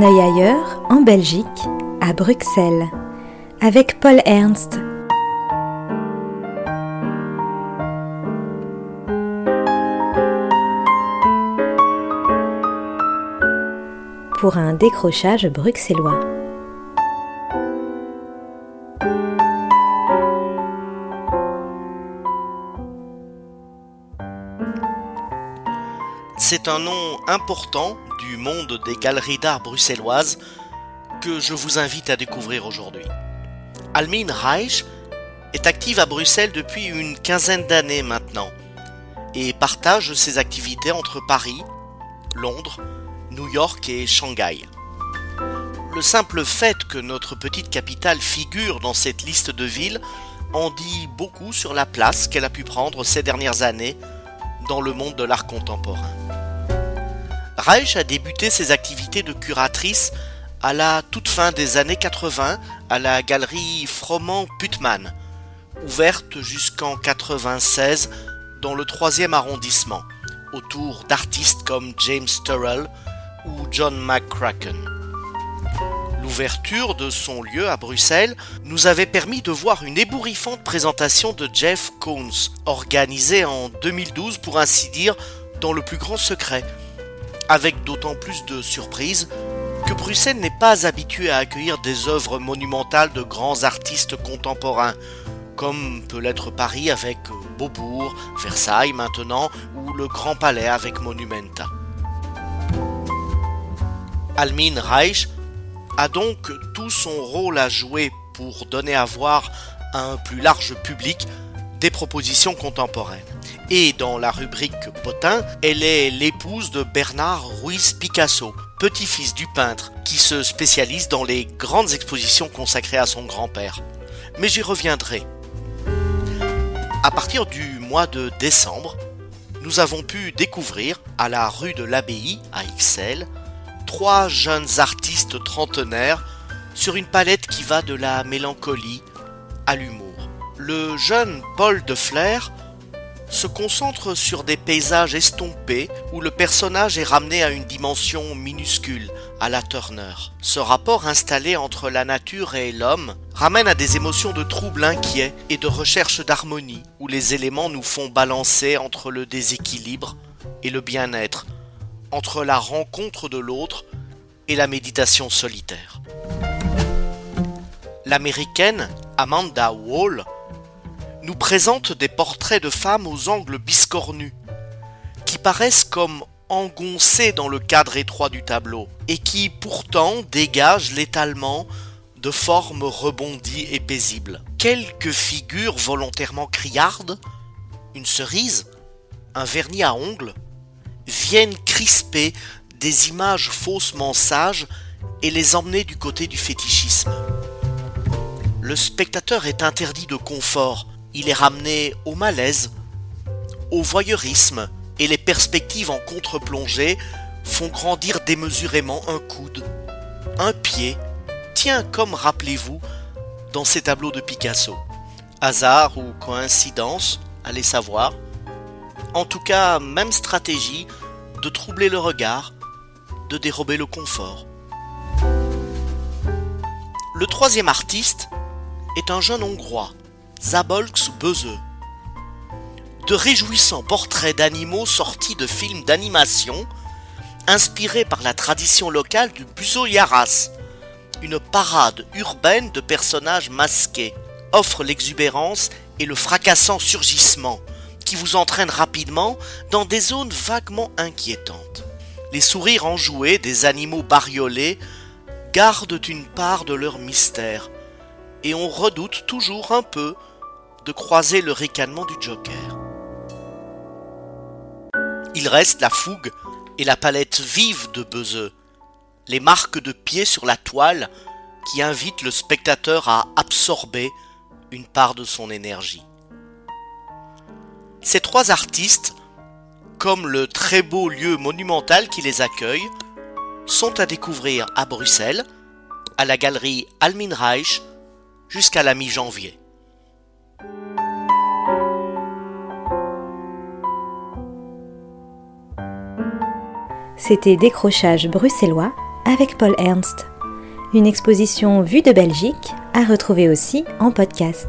un œil ailleurs, en Belgique, à Bruxelles, avec Paul Ernst. Pour un décrochage bruxellois. C'est un nom important du monde des galeries d'art bruxelloises que je vous invite à découvrir aujourd'hui. Almine Reich est active à Bruxelles depuis une quinzaine d'années maintenant et partage ses activités entre Paris, Londres, New York et Shanghai. Le simple fait que notre petite capitale figure dans cette liste de villes en dit beaucoup sur la place qu'elle a pu prendre ces dernières années dans le monde de l'art contemporain. Reich a débuté ses activités de curatrice à la toute fin des années 80 à la galerie Froment Putman, ouverte jusqu'en 96 dans le troisième arrondissement, autour d'artistes comme James Turrell ou John McCracken. L'ouverture de son lieu à Bruxelles nous avait permis de voir une ébouriffante présentation de Jeff Koons, organisée en 2012 pour ainsi dire dans le plus grand secret, avec d'autant plus de surprise que Bruxelles n'est pas habituée à accueillir des œuvres monumentales de grands artistes contemporains, comme peut l'être Paris avec Beaubourg, Versailles maintenant, ou le Grand Palais avec Monumenta. Almine Reich a donc tout son rôle à jouer pour donner à voir à un plus large public des propositions contemporaines. Et dans la rubrique Potin, elle est l'épouse de Bernard Ruiz Picasso, petit-fils du peintre, qui se spécialise dans les grandes expositions consacrées à son grand-père. Mais j'y reviendrai. À partir du mois de décembre, nous avons pu découvrir, à la rue de l'Abbaye, à Ixelles, trois jeunes artistes trentenaires sur une palette qui va de la mélancolie à l'humour. Le jeune Paul de Flair se concentre sur des paysages estompés où le personnage est ramené à une dimension minuscule, à la Turner. Ce rapport installé entre la nature et l'homme ramène à des émotions de trouble inquiet et de recherche d'harmonie, où les éléments nous font balancer entre le déséquilibre et le bien-être, entre la rencontre de l'autre et la méditation solitaire. L'américaine Amanda Wall présente des portraits de femmes aux angles biscornus, qui paraissent comme engoncés dans le cadre étroit du tableau, et qui pourtant dégagent l'étalement de formes rebondies et paisibles. Quelques figures volontairement criardes, une cerise, un vernis à ongles, viennent crisper des images faussement sages et les emmener du côté du fétichisme. Le spectateur est interdit de confort, il est ramené au malaise, au voyeurisme, et les perspectives en contre-plongée font grandir démesurément un coude, un pied, tiens comme rappelez-vous dans ces tableaux de Picasso. Hasard ou coïncidence, allez savoir. En tout cas, même stratégie de troubler le regard, de dérober le confort. Le troisième artiste est un jeune Hongrois, Zabolks Böse. De réjouissants portraits d'animaux sortis de films d'animation, inspirés par la tradition locale du Buzo Yaras, une parade urbaine de personnages masqués, offre l'exubérance et le fracassant surgissement, qui vous entraîne rapidement dans des zones vaguement inquiétantes. Les sourires enjoués des animaux bariolés gardent une part de leur mystère, et on redoute toujours un peu croiser le ricanement du Joker. Il reste la fougue et la palette vive de Bezeux, les marques de pied sur la toile qui invitent le spectateur à absorber une part de son énergie. Ces trois artistes, comme le très beau lieu monumental qui les accueille, sont à découvrir à Bruxelles, à la galerie Alminreich, jusqu'à la mi-janvier. C'était Décrochage bruxellois avec Paul Ernst. Une exposition vue de Belgique à retrouver aussi en podcast.